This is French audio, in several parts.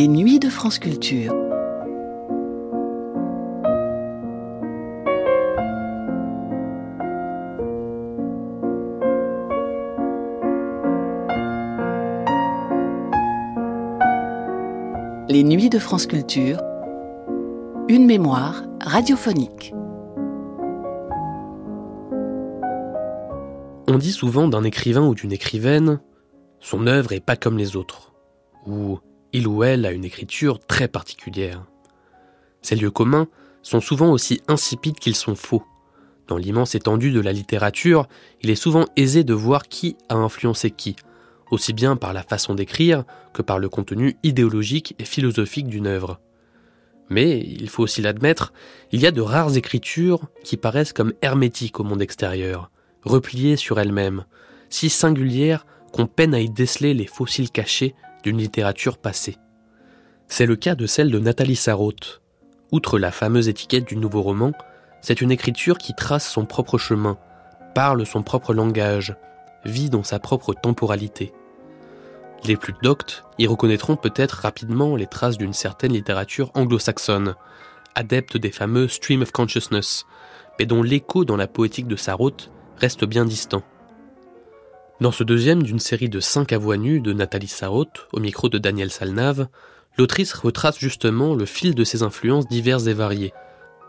Les nuits de France Culture. Les nuits de France Culture. Une mémoire radiophonique. On dit souvent d'un écrivain ou d'une écrivaine, son œuvre est pas comme les autres, ou il ou elle a une écriture très particulière. Ces lieux communs sont souvent aussi insipides qu'ils sont faux. Dans l'immense étendue de la littérature, il est souvent aisé de voir qui a influencé qui, aussi bien par la façon d'écrire que par le contenu idéologique et philosophique d'une œuvre. Mais, il faut aussi l'admettre, il y a de rares écritures qui paraissent comme hermétiques au monde extérieur, repliées sur elles-mêmes, si singulières qu'on peine à y déceler les fossiles cachés d'une littérature passée. C'est le cas de celle de Nathalie Sarraute. Outre la fameuse étiquette du nouveau roman, c'est une écriture qui trace son propre chemin, parle son propre langage, vit dans sa propre temporalité. Les plus doctes y reconnaîtront peut-être rapidement les traces d'une certaine littérature anglo-saxonne, adepte des fameux stream of consciousness, mais dont l'écho dans la poétique de Sarraute reste bien distant. Dans ce deuxième d'une série de cinq à voix nues de Nathalie Sarraute, au micro de Daniel Salnave, l'autrice retrace justement le fil de ses influences diverses et variées.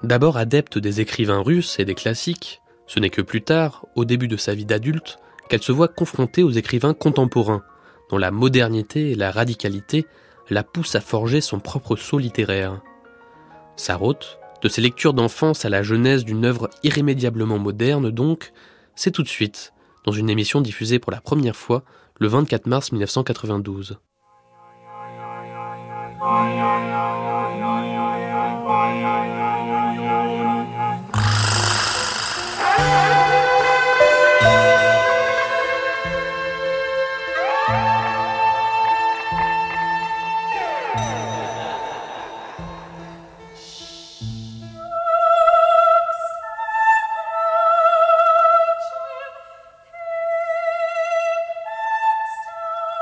D'abord adepte des écrivains russes et des classiques, ce n'est que plus tard, au début de sa vie d'adulte, qu'elle se voit confrontée aux écrivains contemporains, dont la modernité et la radicalité la poussent à forger son propre saut littéraire. Sarraute, de ses lectures d'enfance à la genèse d'une œuvre irrémédiablement moderne donc, c'est tout de suite dans une émission diffusée pour la première fois le 24 mars 1992.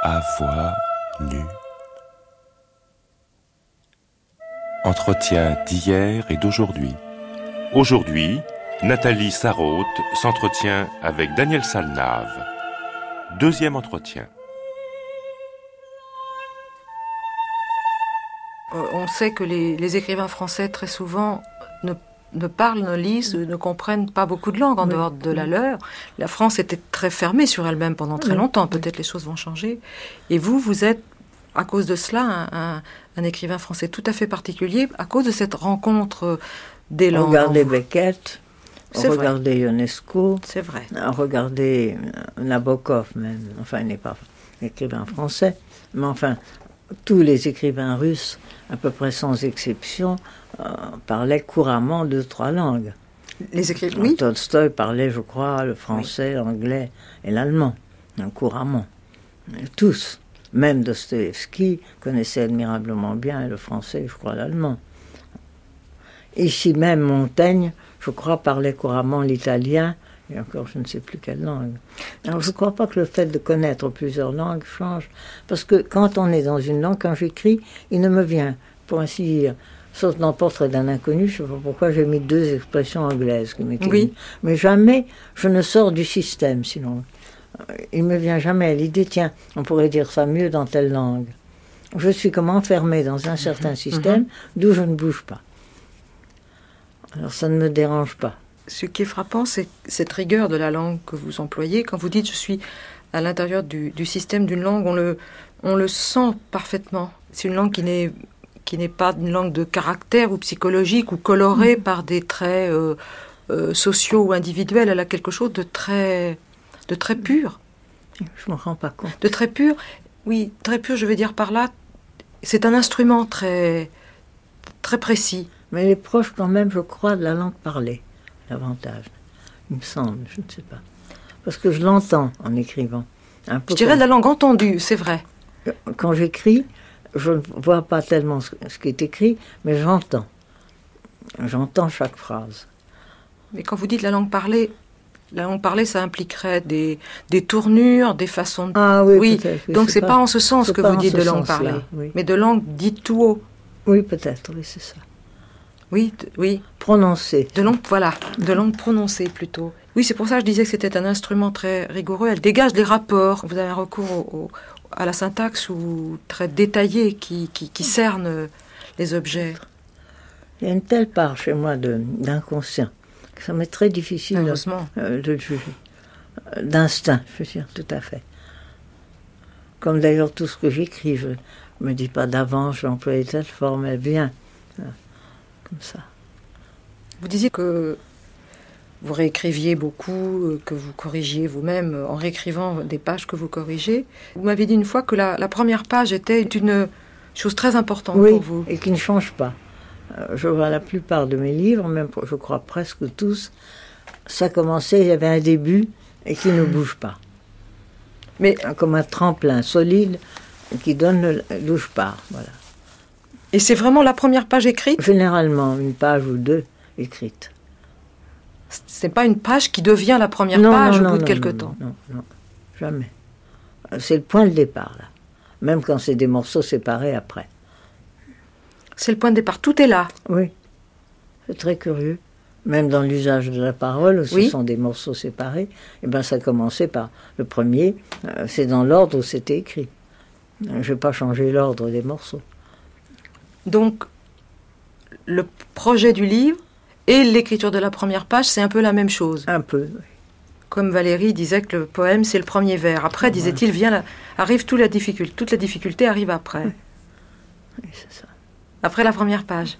À voix nue. Entretien d'hier et d'aujourd'hui. Aujourd'hui, Nathalie Sarraute s'entretient avec Daniel Salnave. Deuxième entretien. Euh, On sait que les, les écrivains français, très souvent, ne, ne parlent, ne lisent, ne comprennent pas beaucoup de langues en Oui. dehors de la leur. La France était très fermée sur elle-même pendant très Oui. longtemps. Peut-être les choses vont changer. Et vous, vous êtes, à cause de cela, un, un- un écrivain français tout à fait particulier, à cause de cette rencontre des langues. Regardez. Beckett, C'est vrai. regardez Ionesco, C'est vrai. regardez Nabokov même. Enfin, il n'est pas écrivain français, mais enfin, tous les écrivains russes, à peu près sans exception, euh, parlaient couramment deux, trois langues. Les écrivains, oui. Tolstoï parlait, je crois, le français, l'anglais et l'allemand, hein, couramment. Et Tous. Même Dostoïevski connaissait admirablement bien le français, je crois, l'allemand. Ici même, Montaigne, je crois, parlait couramment l'italien, et encore je ne sais plus quelle langue. Alors je ne crois pas que le fait de connaître plusieurs langues change, parce que quand on est dans une langue, quand j'écris, il ne me vient, pour ainsi dire, sauf dans Portrait d'un inconnu, je ne sais pas pourquoi j'ai mis deux expressions anglaises qui m'étaient Oui. Mais jamais je ne sors du système, sinon. Euh, Il me vient jamais à l'idée, tiens, on pourrait dire ça mieux dans telle langue. Je suis comme enfermé dans un certain système d'où je ne bouge pas. Alors ça ne me dérange pas. Ce qui est frappant, c'est cette rigueur de la langue que vous employez. Quand vous dites je suis à l'intérieur du, du système d'une langue, on le, on le sent parfaitement. C'est une langue qui n'est qui n'est pas une langue de caractère ou psychologique ou colorée par des traits euh, euh, sociaux ou individuels. Elle a quelque chose de très de très pur, Je ne me rends pas compte. de très pur. Oui, très pur. Je veux dire par là C'est un instrument très, très précis. Mais elle est proche quand même, je crois, de la langue parlée, davantage. Il me semble, je ne sais pas. Parce que je l'entends en écrivant. Un peu je dirais de la langue entendue, c'est vrai. Quand j'écris, je ne vois pas tellement ce qui est écrit, mais j'entends. J'entends chaque phrase. Mais quand vous dites la langue parlée, la langue parlée, ça impliquerait des, des tournures, des façons de... Ah oui, oui. Donc c'est pas, pas, en ce sens que vous dites de langue parlée, mais de langue dite tout haut. Oui, peut-être, oui, c'est ça. Oui, oui. Prononcée. De langue, voilà, de langue prononcée plutôt. Oui, c'est pour ça que je disais que c'était un instrument très rigoureux. Elle dégage des rapports. Vous avez un recours à la syntaxe ou très détaillé qui, qui, cerne les objets. Il y a une telle part chez moi d'inconscient que ça m'est très difficile euh, de juger. D'instinct, je veux dire, tout à fait. Comme d'ailleurs tout ce que j'écris, je ne me dis pas d'avance, je vais employer telle forme, elle vient. Comme ça. Vous disiez que vous réécriviez beaucoup, euh, que vous corrigiez vous-même en réécrivant des pages que vous corrigez. Vous m'avez dit une fois que la, première page était une chose très importante pour vous. Et qui ne change pas. Euh, je vois la plupart de mes livres, même je crois presque tous, ça commençait, il y avait un début et qui ne bouge pas. Mais comme un tremplin solide qui donne le, bouge pas, voilà. Et c'est vraiment la première page écrite Généralement, une page ou deux écrites. C'est pas une page qui devient la première page au bout de quelque temps. Non, non, jamais. C'est le point de départ, là. Même quand c'est des morceaux séparés après. C'est le point de départ, tout est là. Oui. C'est très curieux. Même dans l'usage de la parole, ce sont des morceaux séparés. Et eh ben ça commençait par le premier, euh, c'est dans l'ordre où c'était écrit. Je ne vais pas changer l'ordre des morceaux. Donc, le projet du livre, et l'écriture de la première page, c'est un peu la même chose. Un peu, oui. Comme Valérie disait que le poème, c'est le premier vers. Après, disait-il, vient arrive toute la difficulté. Toute la difficulté arrive après. Oui, c'est ça. Après la première page.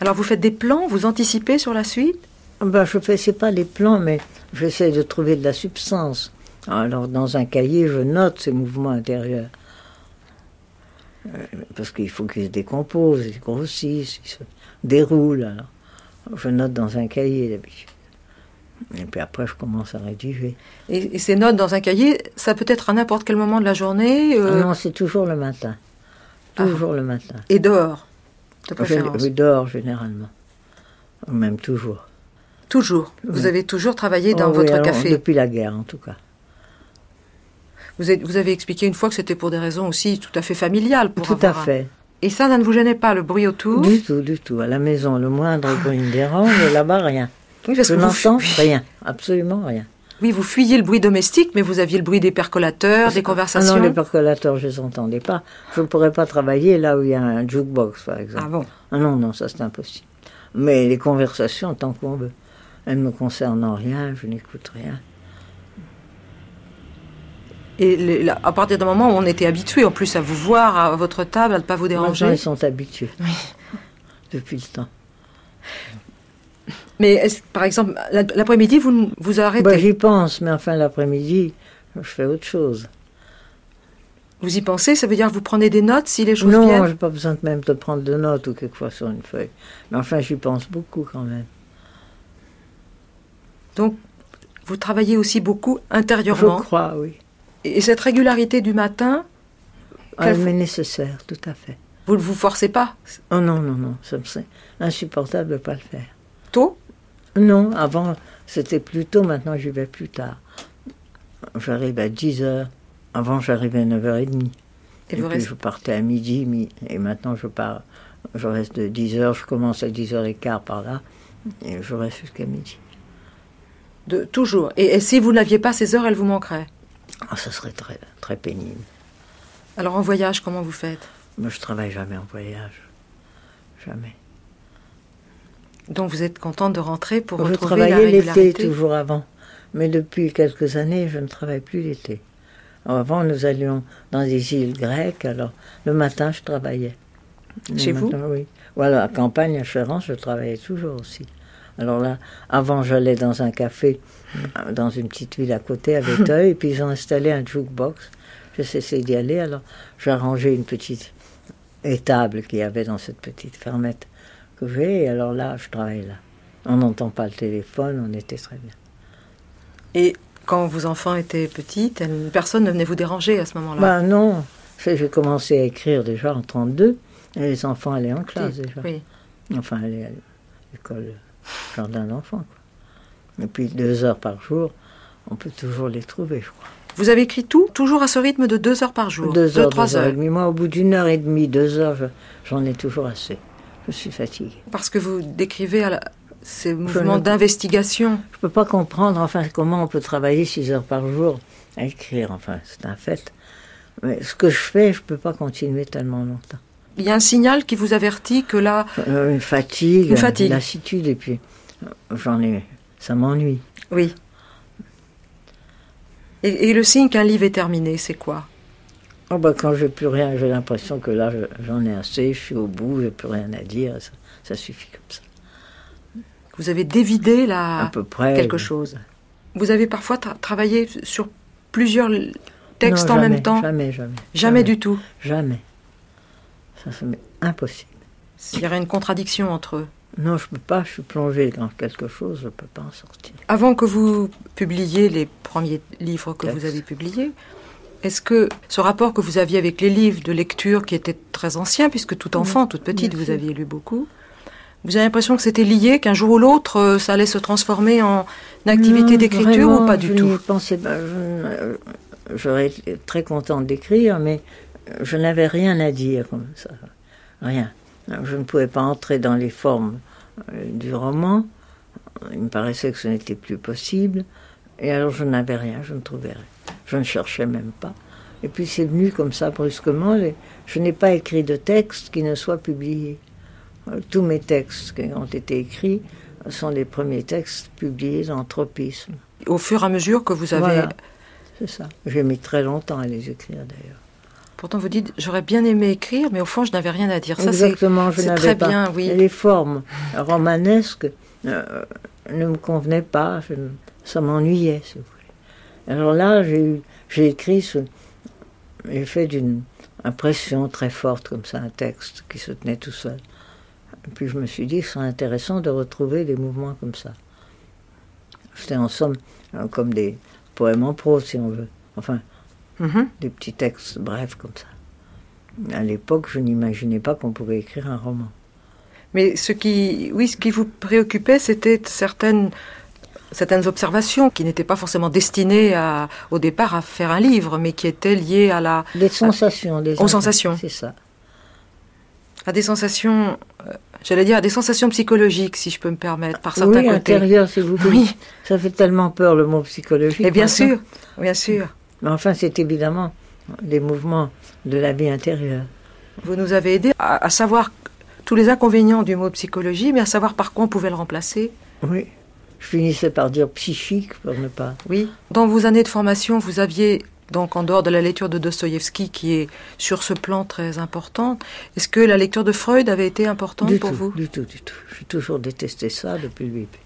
Alors, vous faites des plans, vous anticipez sur la suite? Ben, Je ne fais pas des plans, mais j'essaie de trouver de la substance. Alors, dans un cahier, je note ces mouvements intérieurs. Euh, parce qu'il faut qu'ils se décomposent, ils grossissent, ils se déroulent. Alors. Je note dans un cahier d'habitude. Et puis après, je commence à rédiger. Et, ces notes dans un cahier, ça peut être à n'importe quel moment de la journée euh Non, c'est toujours le matin. Toujours le matin. Et dehors, de préférence Oui, dehors, généralement. Même toujours. Toujours Vous avez toujours travaillé dans oh votre café Depuis la guerre, en tout cas. Vous, vous avez expliqué une fois que c'était pour des raisons aussi tout à fait familiales. Pour tout à fait. Et ça, ça ne vous gênait pas, le bruit autour? Du tout, du tout. À la maison, le moindre bruit me dérange, et là-bas, rien. Oui, parce Je n'entends rien, absolument rien. Oui, vous fuyiez le bruit domestique, mais vous aviez le bruit des percolateurs, des conversations. Ah non, les percolateurs, je les entendais pas. Je ne pourrais pas travailler là où il y a un jukebox, par exemple. Ah bon? Ah non, non, ça c'est impossible. Mais les conversations, tant qu'on veut. Elles ne me concernent en rien, je n'écoute rien. Et à partir d'un moment où on était habitué en plus à vous voir à votre table, à ne pas vous déranger. ils sont habitués. Oui. Depuis le temps. Mais par exemple, l'après-midi, vous vous arrêtez? Bah, J'y pense, mais enfin l'après-midi, je fais autre chose. Vous y pensez? Ça veut dire que vous prenez des notes si les choses non, viennent? Non, je n'ai pas besoin de même de prendre de notes ou quelquefois sur une feuille. Mais enfin, j'y pense beaucoup quand même. Donc, vous travaillez aussi beaucoup intérieurement? Je crois, oui. Et cette régularité du matin Elle m'est nécessaire, tout à fait. Vous ne vous forcez pas? Oh non, non, non, c'est insupportable de ne pas le faire. Tôt? Non, avant c'était plus tôt, maintenant j'y vais plus tard. J'arrive à 10 h Avant j'arrivais à 9h30. Et, et puis je partais à midi, et maintenant je pars, je reste de 10 h je commence à 10h15 par là, et je reste jusqu'à midi. De, toujours. Et, et si vous n'aviez pas ces heures, elles vous manqueraient? Ah, ça serait très, très pénible. Alors en voyage, comment vous faites? Moi, je travaille jamais en voyage. Jamais. Donc vous êtes contente de rentrer pour je retrouver la régularité Je travaillais l'été toujours avant. Mais depuis quelques années, je ne travaille plus l'été. Avant, nous allions dans des îles grecques, alors le matin, je travaillais. Chez vous? Oui. Voilà, à campagne, à Chérence, je travaillais toujours aussi. Alors là, avant, j'allais dans un café, dans une petite ville à côté, à Véteuil, et puis ils ont installé un jukebox. je cessais d'y aller. Alors j'ai arrangé une petite étable qu'il y avait dans cette petite fermette que j'ai. Et alors là, je travaille là. On n'entend pas le téléphone, on était très bien. Et quand vos enfants étaient petits, personne ne venait vous déranger à ce moment-là? Ben non. J'ai commencé à écrire déjà en 32 et les enfants allaient en classe déjà. Oui. Enfin, allaient à l'école jardin d'enfants. Et puis deux heures par jour, on peut toujours les trouver, je crois. Vous avez écrit tout, toujours à ce rythme de deux heures par jour Deux heures, trois heures. Et Moi, au bout d'une heure et demie, deux heures, j'en ai toujours assez. Je suis fatiguée. Parce que vous décrivez à la, ces mouvements d'investigation. Je ne peux pas comprendre, enfin, comment on peut travailler six heures par jour à écrire. Enfin, c'est un fait. Mais ce que je fais, je ne peux pas continuer tellement longtemps. Il y a un signal qui vous avertit que là... Euh, une fatigue, une fatigue. lassitude, et puis euh, j'en ai... Ça m'ennuie. Oui. Et, le signe qu'un livre est terminé, c'est quoi? Oh bah, Quand j'ai plus rien, j'ai l'impression que là, j'en ai assez, je suis au bout, j'ai plus rien à dire, ça, suffit comme ça. Vous avez dévidé là à peu près, quelque chose. Vous avez parfois travaillé sur plusieurs textes en même temps? Jamais, jamais. Jamais du tout? Jamais. Ça, c'est impossible. Il y aurait une contradiction entre eux. Non, je ne peux pas, je suis plongée dans quelque chose, je ne peux pas en sortir. Avant que vous publiiez les premiers livres que vous avez publiés, est-ce que ce rapport que vous aviez avec les livres de lecture, qui était très ancien, puisque tout enfant, toute petite, vous aviez lu beaucoup, vous avez l'impression que c'était lié, qu'un jour ou l'autre, euh, ça allait se transformer en activité d'écriture ou pas du tout pensais pas. J'aurais été très contente d'écrire, mais je n'avais rien à dire comme ça. Rien. Je ne pouvais pas entrer dans les formes euh, du roman. Il me paraissait que ce n'était plus possible. Et alors je n'avais rien, je ne trouvais rien. Je ne cherchais même pas. Et puis c'est venu comme ça brusquement. Je n'ai pas écrit de texte qui ne soit publié. Euh, tous mes textes qui ont été écrits sont les premiers textes publiés dans Tropisme. Au fur et à mesure que vous avez... C'est ça. J'ai mis très longtemps à les écrire d'ailleurs. Pourtant, vous dites, j'aurais bien aimé écrire, mais au fond, je n'avais rien à dire. Ça, Exactement, je n'avais pas. Bien, oui. Les formes romanesques euh, ne me convenaient pas, ça m'ennuyait, si vous voulez. Alors là, j'ai écrit, j'ai fait d'une impression très forte, comme ça, un texte qui se tenait tout seul. Et puis je me suis dit, c'est intéressant de retrouver des mouvements comme ça. C'était en somme euh, comme des poèmes en prose, si on veut. Enfin, Mhm. des petits textes brefs comme ça. À l'époque, je n'imaginais pas qu'on pouvait écrire un roman. Mais ce qui, oui, ce qui vous préoccupait, c'était certaines, certaines observations qui n'étaient pas forcément destinées à, au départ à faire un livre, mais qui étaient liées à la... Des sensations. des aux sensations. C'est ça. À des sensations, euh, j'allais dire à des sensations psychologiques, si je peux me permettre, par certains oui, côtés. intérieur, s'il vous plaît. Oui. Ça fait tellement peur le mot psychologique. Et bien sûr, bien sûr. Mais enfin, c'est évidemment des mouvements de la vie intérieure. Vous nous avez aidé à, savoir tous les inconvénients du mot psychologie, mais à savoir par quoi on pouvait le remplacer. Oui. Je finissais par dire psychique pour ne pas. Oui. Dans vos années de formation, vous aviez donc en dehors de la lecture de Dostoïevski, qui est sur ce plan très importante, est-ce que la lecture de Freud avait été importante pour vous? Du tout, du tout. J'ai toujours détesté ça depuis le début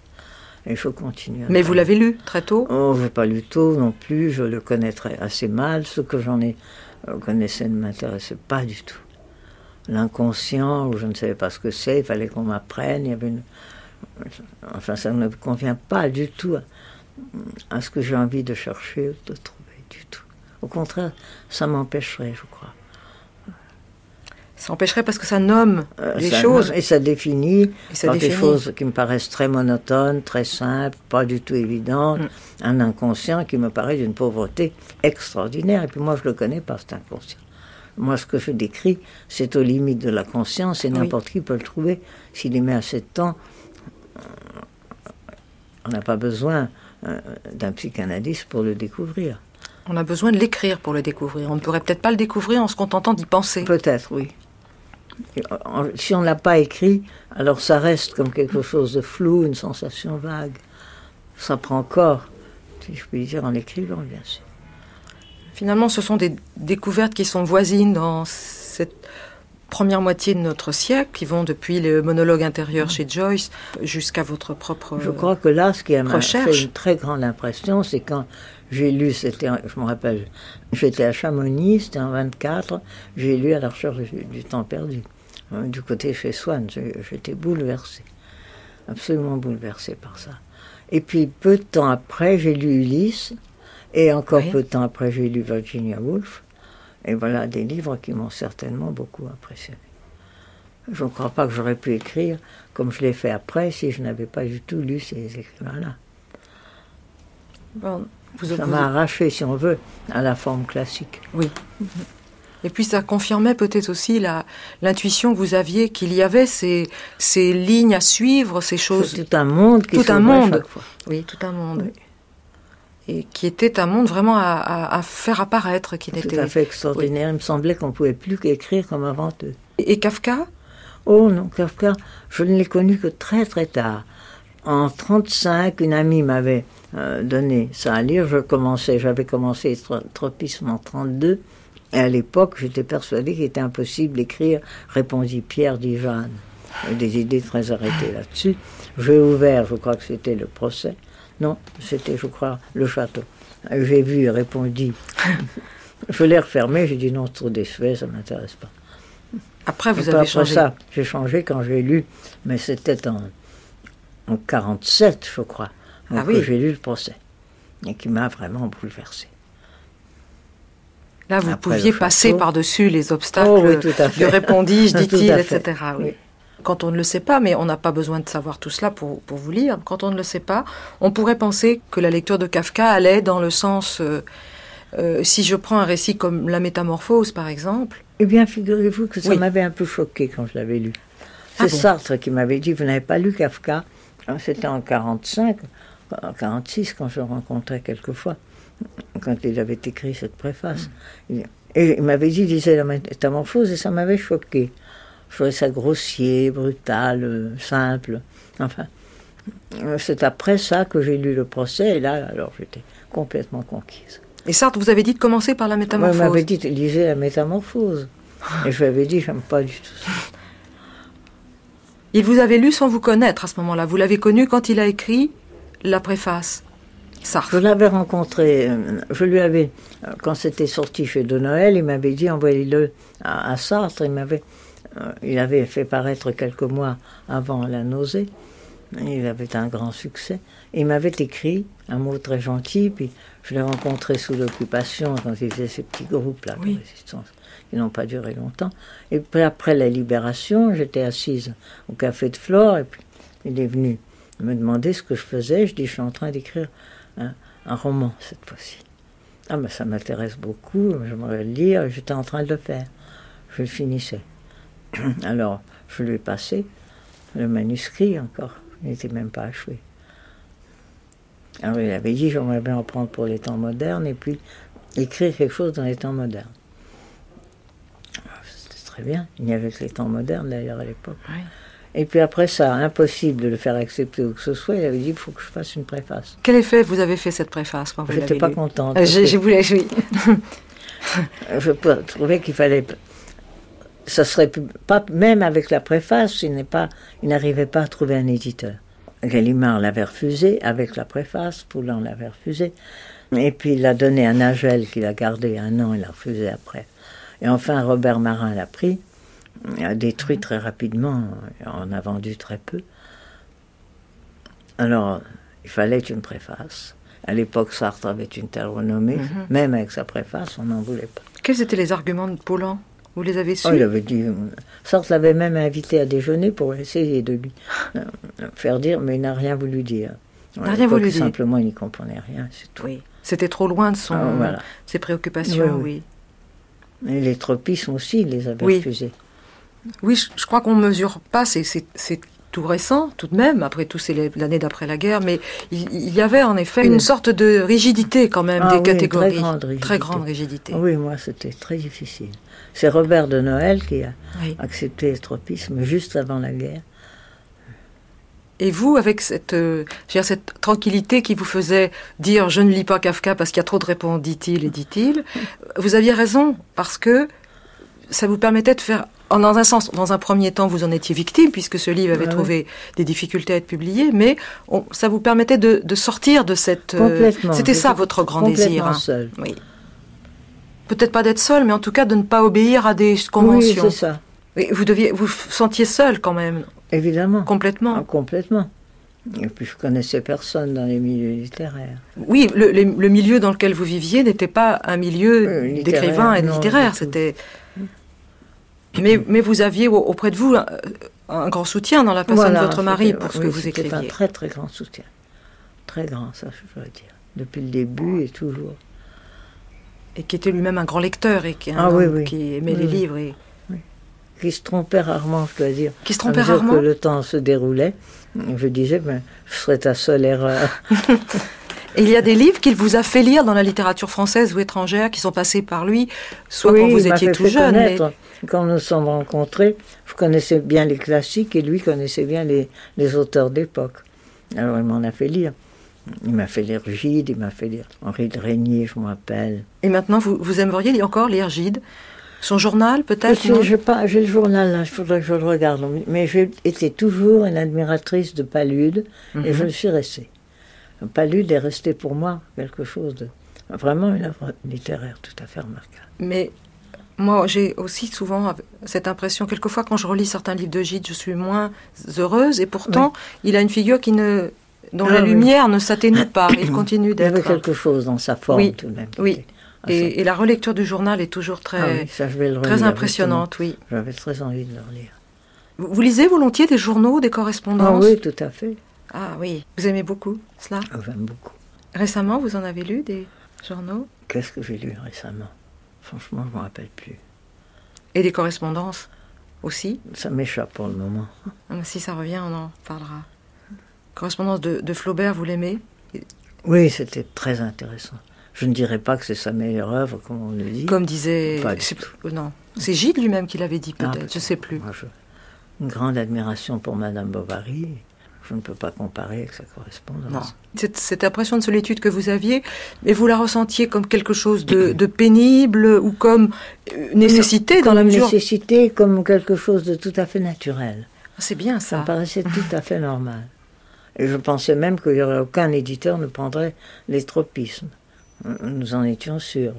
il faut continuer. Mais vous l'avez lu très tôt Oh, je n'ai pas lu tôt non plus, je le connaîtrais assez mal. Ce que j'en ai euh, connaissais ne m'intéressait pas du tout. L'inconscient, je ne savais pas ce que c'est, il fallait qu'on m'apprenne, il y avait une... Enfin, ça ne me convient pas du tout à, ce que j'ai envie de chercher, de trouver, du tout. Au contraire, ça m'empêcherait, je crois. Ça empêcherait parce que ça nomme euh, les choses. Et ça définit par des choses qui me paraissent très monotones, très simples, pas du tout évidentes. Mm. Un inconscient qui me paraît d'une pauvreté extraordinaire. Et puis moi, je le connais pas, cet inconscient. Moi, ce que je décris, c'est aux limites de la conscience et n'importe qui peut le trouver s'il y met assez de temps. On n'a pas besoin euh, d'un psychanalyste pour le découvrir. On a besoin de l'écrire pour le découvrir. On ne pourrait peut-être pas le découvrir en se contentant d'y penser. Peut-être, oui si on ne l'a pas écrit, alors ça reste comme quelque chose de flou, une sensation vague. Ça prend corps, si je puis dire, en écrivant, bien sûr. Finalement, ce sont des découvertes qui sont voisines dans cette première moitié de notre siècle, qui vont depuis le monologue intérieur chez Joyce jusqu'à votre propre Je crois que là, ce qui m'a fait une très grande impression, c'est quand J'ai lu, c'était, je me rappelle, j'étais à Chamonix, c'était en 24, j'ai lu à la recherche du, temps perdu. Euh, du côté chez Swann, j'étais bouleversée, absolument bouleversée par ça. Et puis peu de temps après, j'ai lu Ulysse, et encore peu de temps après, j'ai lu Virginia Woolf. Et voilà des livres qui m'ont certainement beaucoup impressionné. Je ne crois pas que j'aurais pu écrire comme je l'ai fait après si je n'avais pas du tout lu ces écrivains-là. Ça m'a arraché, si on veut, à la forme classique. Oui. Et puis ça confirmait peut-être aussi l'intuition que vous aviez qu'il y avait ces, ces lignes à suivre, ces choses. Tout un monde qui Tout un monde. Oui, tout un monde. Et qui était un monde vraiment à, faire apparaître. Qui Tout à fait extraordinaire. Il me semblait qu'on ne pouvait plus qu'écrire comme avant eux. Et Kafka? Oh non, Kafka, je ne l'ai connu que très très tard. En 35, une amie m'avait euh, donné ça à lire. Je commençais, j'avais commencé Tropisme en 32. Et à l'époque, j'étais persuadée qu'il était impossible d'écrire, répondit Pierre, Jeanne. Des idées très arrêtées là-dessus. J'ai ouvert, je crois que c'était le procès. Non, c'était, je crois, le château. J'ai vu, répondit. je l'ai refermé, j'ai dit non, trop déçu, ça ne m'intéresse pas. Après, vous avez changé. ça, j'ai changé quand j'ai lu, mais c'était en, en 47, je crois, ah que j'ai lu le procès, et qui m'a vraiment bouleversé. Là, vous pouviez passer par-dessus les obstacles oh, oui, tout à fait. répondis, dit-il, etc. Oui. Quand on ne le sait pas, mais on n'a pas besoin de savoir tout cela pour, pour, vous lire, quand on ne le sait pas, on pourrait penser que la lecture de Kafka allait dans le sens... Euh, euh, si je prends un récit comme La Métamorphose, par exemple. Eh bien, figurez-vous que ça m'avait un peu choqué quand je l'avais lu. C'est ah Sartre qui m'avait dit Vous n'avez pas lu Kafka C'était en 45, en 46, quand je le rencontrais quelquefois, quand il avait écrit cette préface. Et il m'avait dit, il disait la métamorphose, et ça m'avait choqué. Je trouvais ça grossier, brutal, euh, simple. Enfin, euh, c'est après ça que j'ai lu le procès, et là, alors j'étais complètement conquise. Et Sartre vous avez dit de commencer par la métamorphose. Moi, m'avait dit, lisez la métamorphose. Et je lui avais dit, j'aime pas du tout ça. Il vous avait lu sans vous connaître à ce moment-là. Vous l'avez connu quand il a écrit la préface. Sartre. Je l'avais rencontré, euh, je lui avais, euh, quand c'était sorti chez De Noël, il m'avait dit envoyez-le à, Sartre. Il m'avait, euh, il avait fait paraître quelques mois avant La nausée. Il avait un grand succès. Il m'avait écrit un mot très gentil, puis je l'ai rencontré sous l'occupation quand il faisait ces petits groupes-là de résistance qui n'ont pas duré longtemps. Et puis après la libération, j'étais assise au café de Flore, et puis il est venu me demander ce que je faisais. Je dis, je suis en train d'écrire un, roman cette fois-ci. Ah ben ça m'intéresse beaucoup, j'aimerais le lire, j'étais en train de le faire. Je le finissais. Alors, je lui ai passé le manuscrit encore, il n'était même pas achevé. Alors il avait dit j'aimerais bien en prendre pour les temps modernes et puis écrire quelque chose dans les temps modernes. Très bien. Il n'y avait que les temps modernes d'ailleurs à l'époque. Et puis après ça, impossible de le faire accepter ou que ce soit, il avait dit il faut que je fasse une préface. Quel effet vous avez fait cette préface quand vous Je n'étais pas contente. Euh, je, voulais, oui. je trouvais qu'il fallait. Ça serait pas même avec la préface, il n'est pas, il n'arrivait pas à trouver un éditeur. Gallimard l'avait refusé avec la préface, Poulan l'avait refusé. Et puis il l'a donné à Nagel, qu'il a gardé un an, il l'a refusé après. Et enfin, Robert Marin l'a pris, il a détruit très rapidement, on a vendu très peu. Alors, il fallait une préface. À l'époque, Sartre avait une telle renommée, mhm. même avec sa préface, on n'en voulait pas. Quels étaient les arguments de Poulan vous les avez su oh, Il avait dit. Euh, Sartre l'avait même invité à déjeuner pour essayer de lui euh, faire dire, mais il n'a rien voulu dire. Il n'a rien voulu dire. Simplement, il n'y comprenait rien, c'est tout. Oui. C'était trop loin de son, ah, ses préoccupations, oui. Les tropismes aussi, il les avait refusés. Oui, je, crois qu'on ne mesure pas, c'est tout récent, tout de même, après tout, c'est l'année d'après la guerre, mais il, y avait en effet une sorte de rigidité quand même ah des catégories. Très grande rigidité. Très grande rigidité. Oui, moi, c'était très difficile. C'est Robert de Noël qui a accepté le tropisme juste avant la guerre. Et vous, avec cette, euh, cette tranquillité qui vous faisait dire je ne lis pas Kafka parce qu'il y a trop de réponses, dit-il et dit-il, vous aviez raison, parce que ça vous permettait de faire dans un sens, dans un premier temps, vous en étiez victime, puisque ce livre avait trouvé des difficultés à être publié, mais ça vous permettait de, sortir de cette... C'était ça votre grand désir. Hein. seul. Oui. Peut-être pas d'être seul, mais en tout cas de ne pas obéir à des conventions. Oui, c'est ça. vous deviez, vous sentiez seul quand même. Évidemment. Complètement. Ah, complètement. Et puis je connaissais personne dans les milieux littéraires. Oui, le, milieu dans lequel vous viviez n'était pas un milieu euh, d'écrivains et de littéraires. C'était. Mais, mais vous aviez auprès de vous un, grand soutien dans la personne de votre mari pour ce que vous écriviez. un très très grand soutien. Très grand, ça je dois dire. Depuis le début et toujours. Et qui était lui-même un grand lecteur et qui, ah qui aimait les livres. Et qui se trompait rarement, je dois dire. Qui se trompait rarement que le temps se déroulait, je disais, ben, je serais ta seule erreur. Et il y a des livres qu'il vous a fait lire dans la littérature française ou étrangère qui sont passés par lui, soit quand vous étiez tout jeune. Quand nous nous sommes rencontrés, je connaissais bien les classiques et lui connaissait bien les, les auteurs d'époque. Alors il m'en a fait lire. Il m'a fait lire Gide, il m'a fait lire Henri de Régnier, je m'appelle. Et maintenant, vous, vous aimeriez encore lire Gide? Son journal, peut-être J'ai le journal, là, il faudrait que je le regarde. Mais j'ai été toujours une admiratrice de Palude, et je mhm. le suis restée. Palude est resté pour moi quelque chose de. Vraiment une œuvre littéraire tout à fait remarquable. Mais moi, j'ai aussi souvent cette impression, quelquefois, quand je relis certains livres de Gide, je suis moins heureuse, et pourtant, il a une figure qui ne, dont la ah lumière ne s'atténue pas. Il continue d'être. Il y avait quelque chose dans sa forme, tout de même. Oui. Ah, et, la relecture du journal est toujours très, ah très impressionnante, oui. J'avais très envie de le relire. Vous, lisez volontiers des journaux, des correspondances? Ah, Oui, tout à fait. Ah oui, vous aimez beaucoup cela? Ah, J'aime beaucoup. Récemment, vous en avez lu des journaux? Qu'est-ce que j'ai lu récemment? Franchement, je ne me rappelle plus. Et des correspondances aussi? Ça m'échappe pour le moment. si ça revient, on en parlera. Correspondance de, de Flaubert, vous l'aimez? Oui, c'était très intéressant. Je ne dirais pas que c'est sa meilleure œuvre, comme on le dit. Comme disait. Non. C'est Gide lui-même qui l'avait dit, ah, peut-être. je ne sais plus. Une grande admiration pour Madame Bovary. Je ne peux pas comparer avec sa correspondance. Non. Cette, cette, impression de solitude que vous aviez, mais vous la ressentiez comme quelque chose de, pénible ou comme nécessité dans la mesure. Nécessité, comme quelque chose de tout à fait naturel. Ah, c'est bien ça. Ça me paraissait tout à fait normal. Et je pensais même qu'il n'y aurait aucun éditeur ne prendrait les tropismes. Nous en étions sûrs.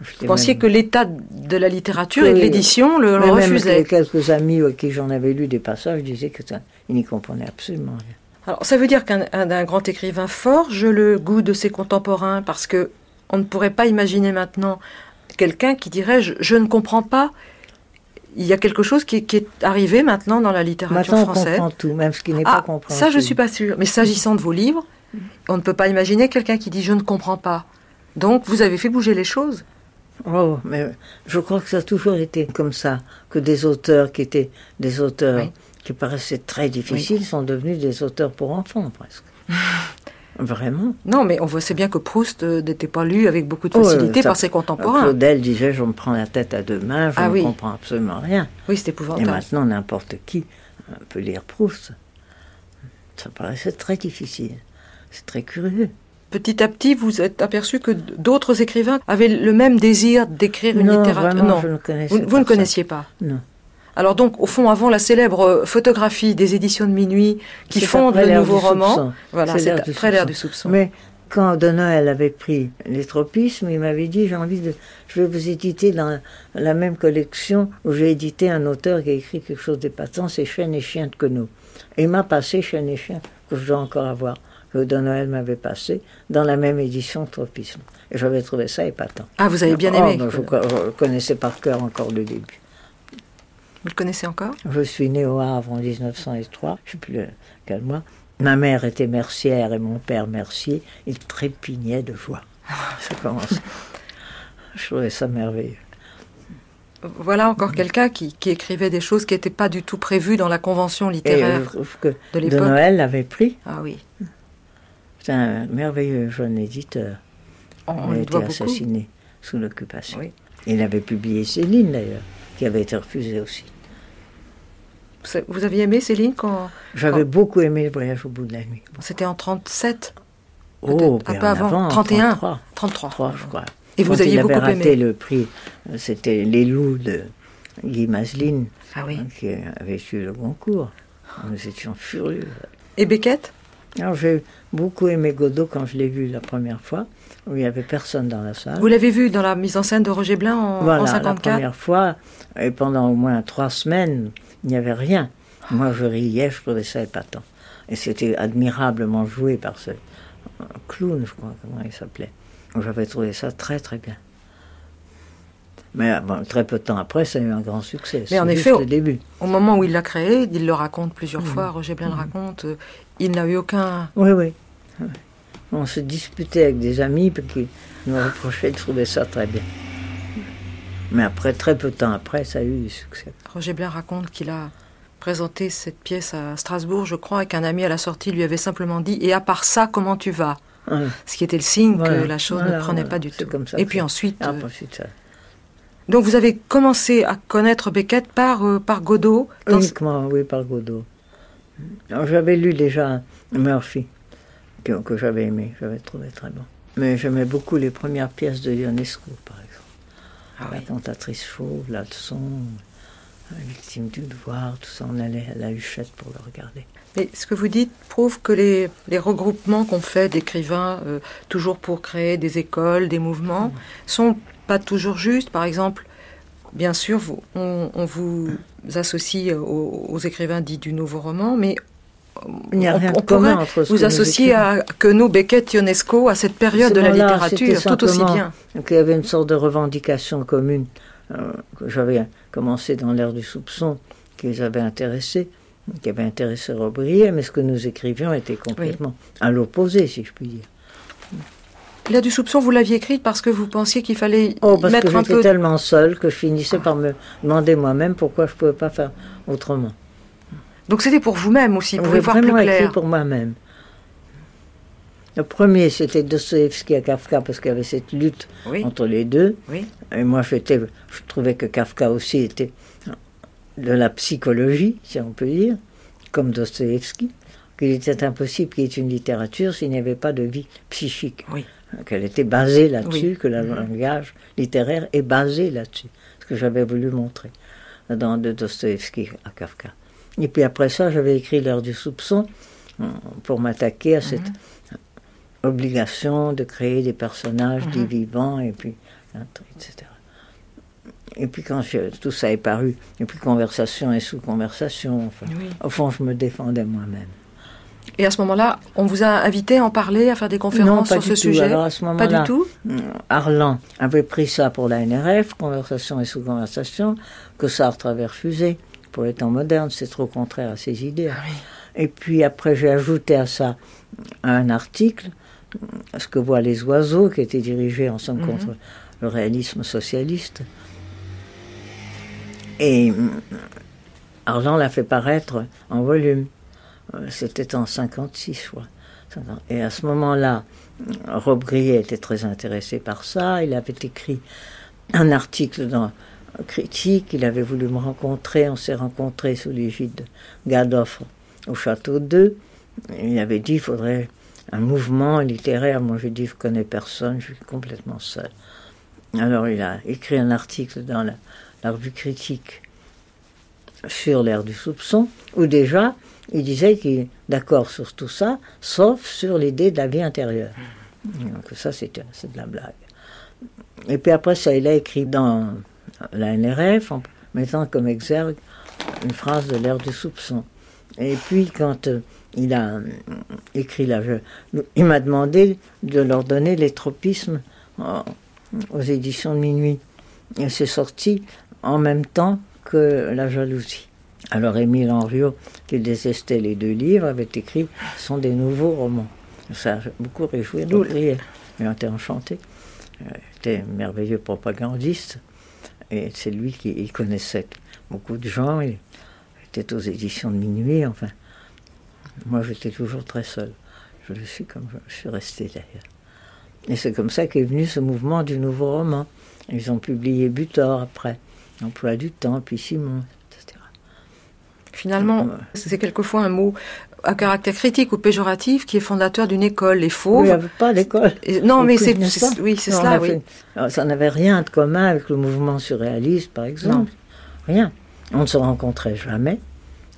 Vous pensiez que l'état de la littérature et de l'édition le, le refusaient Quelques amis à qui j'en avais lu des passages disaient qu'ils n'y comprenaient absolument rien. Alors, ça veut dire qu'un grand écrivain forge le goût de ses contemporains, parce que on ne pourrait pas imaginer maintenant quelqu'un qui dirait je, ne comprends pas. Il y a quelque chose qui, est arrivé maintenant dans la littérature maintenant, française. On comprend tout, même ce qui n'est pas ah, compréhensible. Ça, je suis pas sûre. Mais s'agissant de vos livres, on ne peut pas imaginer quelqu'un qui dit je ne comprends pas. Donc vous avez fait bouger les choses. Oh, mais je crois que ça a toujours été comme ça, que des auteurs qui étaient des auteurs qui paraissaient très difficiles sont devenus des auteurs pour enfants presque. Vraiment Non, mais on voit c'est bien que Proust euh, n'était pas lu avec beaucoup de oh, facilité par ses contemporains. Claudel disait Je me prends la tête à deux mains, je ah ne comprends absolument rien. Oui, c'est épouvantable. Et maintenant, n'importe qui peut lire Proust. Ça paraissait très difficile. C'est très curieux. Petit à petit, vous êtes aperçu que d'autres écrivains avaient le même désir d'écrire une littérature. non, je ne connaissais vous, vous ne connaissiez pas. Non. Alors donc, au fond, avant la célèbre photographie des éditions de minuit qui fondent le nouveau roman, voilà, c'est après l'ère du soupçon. Mais quand De Noël avait pris les tropismes, il m'avait dit j'ai envie de, je vais vous éditer dans la même collection où j'ai édité un auteur qui a écrit quelque chose d'épatant, c'est Chêne et Chien de Queneau. Et il m'a passé Chêne et Chien que je dois encore avoir que Don Noël m'avait passé dans la même édition Tropisme. Et j'avais trouvé ça épatant. Ah, vous avez bien aimé oh, je, connaissais par cœur encore le début. Vous le connaissez encore? Je suis né au Havre en 1903, je ne sais plus quel mois. Ma mère était mercière et mon père mercier. Ils trépignaient de joie. ça commence. je trouvais ça merveilleux. Voilà encore quelqu'un qui, écrivait des choses qui n'étaient pas du tout prévues dans la convention littéraire que de l'époque. De Noël l'avait pris. Ah oui. C'est un merveilleux jeune éditeur. On, il a été assassiné sous l'occupation. Il avait publié Céline d'ailleurs, qui avait été refusée aussi. Vous aviez aimé Céline quand J'avais beaucoup aimé le voyage au bout de la nuit. C'était en 37 Oh, un peu avant, 31 33. 33, je crois. Et vous aviez il avait beaucoup raté le prix, c'était Les Loups de Guy Maslin, Ah oui. qui avait eu le concours. Nous étions furieux. Et Beckett? Alors j'ai beaucoup aimé Godot quand je l'ai vu la première fois, où il n'y avait personne dans la salle. Vous l'avez vu dans la mise en scène de Roger Blin en, voilà, en la 54 première fois, et pendant au moins trois semaines, il n'y avait rien. Moi, je riais, je trouvais ça épatant. Et c'était admirablement joué par ce euh, clown, je crois, comment il s'appelait. J'avais trouvé ça très, très bien. Mais euh, bon, très peu de temps après, ça a eu un grand succès. Mais en effet, au- le début. Au moment où il l'a créé, il le raconte plusieurs fois, Roger Blin le raconte, euh, il n'a eu aucun... Oui, oui. On se disputait avec des amis qu'ils nous reprochaient de trouver ça très bien. Mais après, très peu de temps après, ça a eu du succès. Roger Blin raconte qu'il a présenté cette pièce à Strasbourg, je crois, et qu'un ami à la sortie lui avait simplement dit « Et à part ça, comment tu vas? Ouais. ?» Ce qui était le signe Voilà, que la chose voilà, ne prenait voilà. pas du tout. comme ça et puis ensuite... Ah, euh, ensuite, ça. Donc vous avez commencé à connaître Beckett par, euh, par Godot ce- Uniquement, oui, par Godot. J'avais lu déjà Murphy, que, que j'avais aimé, j'avais trouvé très bon. Mais j'aimais beaucoup les premières pièces de Ionesco, par exemple. Ah La oui. cantatrice fauve, la leçon, la victime du devoir, tout ça, on allait à la huchette pour le regarder. Mais ce que vous dites prouve que les, les regroupements qu'on fait d'écrivains, euh, toujours pour créer des écoles, des mouvements, sont pas toujours justes. Par exemple, bien sûr, vous- on, on vous associe aux, aux écrivains dits du nouveau roman, mais Il n'y a on, rien on pourrait entre ce vous que nous associer à Queneau, Beckett, Ionesco, à cette période de la littérature, tout aussi bien. Donc, il y avait une sorte de revendication commune euh, que j'avais commencé dans l'ère du soupçon, qui les avait intéressés, qui avait intéressé Robrier, mais ce que nous écrivions était complètement à l'opposé, si je puis dire. L'ère du soupçon, vous l'aviez écrite parce que vous pensiez qu'il fallait Oh, parce mettre que un j'étais peu... tellement seule que je finissais par me demander moi-même pourquoi je ne pouvais pas faire autrement. Donc c'était pour vous-même aussi, pour y voir plus vraiment écrit clair. pour moi-même. Le premier, c'était Dostoevsky à Kafka, parce qu'il y avait cette lutte Oui, entre les deux. oui. Et moi, j'étais, je trouvais que Kafka aussi était de la psychologie, si on peut dire, comme Dostoevsky, qu'il était impossible qu'il y ait une littérature s'il n'y avait pas de vie psychique. Oui. Qu'elle était basée là-dessus, Oui. que le langage littéraire est basé là-dessus. Ce que j'avais voulu montrer dans de Dostoevsky à Kafka. Et puis après ça, j'avais écrit L'heure du soupçon euh, pour m'attaquer à cette obligation de créer des personnages, des vivants, et puis, etc. Et puis quand je- tout ça est paru, et puis conversation et sous-conversation, enfin, Oui. au fond, je me défendais moi-même. Et à ce moment-là, on vous a invité à en parler, à faire des conférences pas sur ce du tout. sujet Alors, à ce Pas moment-là, du tout Arlan avait pris ça pour la NRF, conversation et sous-conversation, que Sartre avait refusé. Pour les temps modernes, c'est trop contraire à ses idées. Ah oui. Et puis après, j'ai ajouté à ça un article, Ce que voient les oiseaux, qui était dirigé en somme Mhm. contre le réalisme socialiste. Et hum, Arlan l'a fait paraître en volume. Euh, C'était en 56, je crois. 50. Et à ce moment-là, Rob Grillet était très intéressé par ça. Il avait écrit un article dans Critique. Il avait voulu me rencontrer. On s'est rencontrés sous l'égide de Gadoffre au Château 2. Il avait dit qu'il faudrait un mouvement littéraire. Moi, j'ai dit je connais personne, je suis complètement seul. Alors, il a écrit un article dans la, la revue Critique sur l'ère du soupçon, où déjà, il disait qu'il est d'accord sur tout ça, sauf sur l'idée de la vie intérieure. Donc ça, c'est de la blague. Et puis après ça, il a écrit dans la NRF, en mettant comme exergue une phrase de l'ère du soupçon. Et puis quand euh, il a euh, écrit là, je- il m'a demandé de leur donner les tropismes en- aux éditions de minuit. Et c'est sorti en même temps que La jalousie. Alors Émile Henriot, qui détestait les deux livres, avait écrit sont des nouveaux romans. Ça a beaucoup réjoui Laurier. Il était enchanté. Il était un merveilleux propagandiste. Et c'est lui qui il connaissait beaucoup de gens. Il était aux éditions de minuit. Enfin, moi j'étais toujours très seul. Je le suis comme je suis resté d'ailleurs. Et c'est comme ça qu'est venu ce mouvement du nouveau roman. Ils ont publié Butor après, Emploi du temps, puis Simon. Finalement, c'est quelquefois un mot à caractère critique ou péjoratif qui est fondateur d'une école, les fauves. Il n'y avait pas l'école. Non, mais c'est oui, c'est cela, oui. fait- alors, ça n'avait rien de commun avec le mouvement surréaliste, par exemple. Rien. On ne se rencontrait jamais.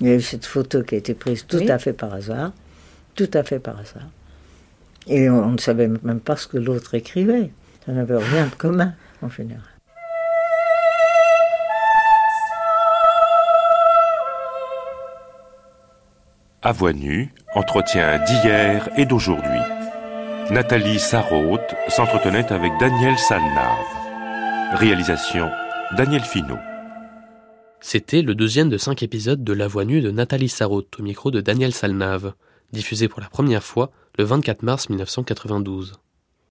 Il y a eu cette photo qui a été prise tout à fait par hasard. Tout à fait par hasard. Et on, ne savait même pas ce que l'autre écrivait. Ça n'avait rien de commun, en général. À voix entretien d'hier et d'aujourd'hui. Nathalie Sarraute s'entretenait avec Daniel Salnave. Réalisation Daniel Finot. C'était le deuxième de cinq épisodes de La Voix nue de Nathalie Sarraute au micro de Daniel Salnave, diffusé pour la première fois le 24 mars 1992.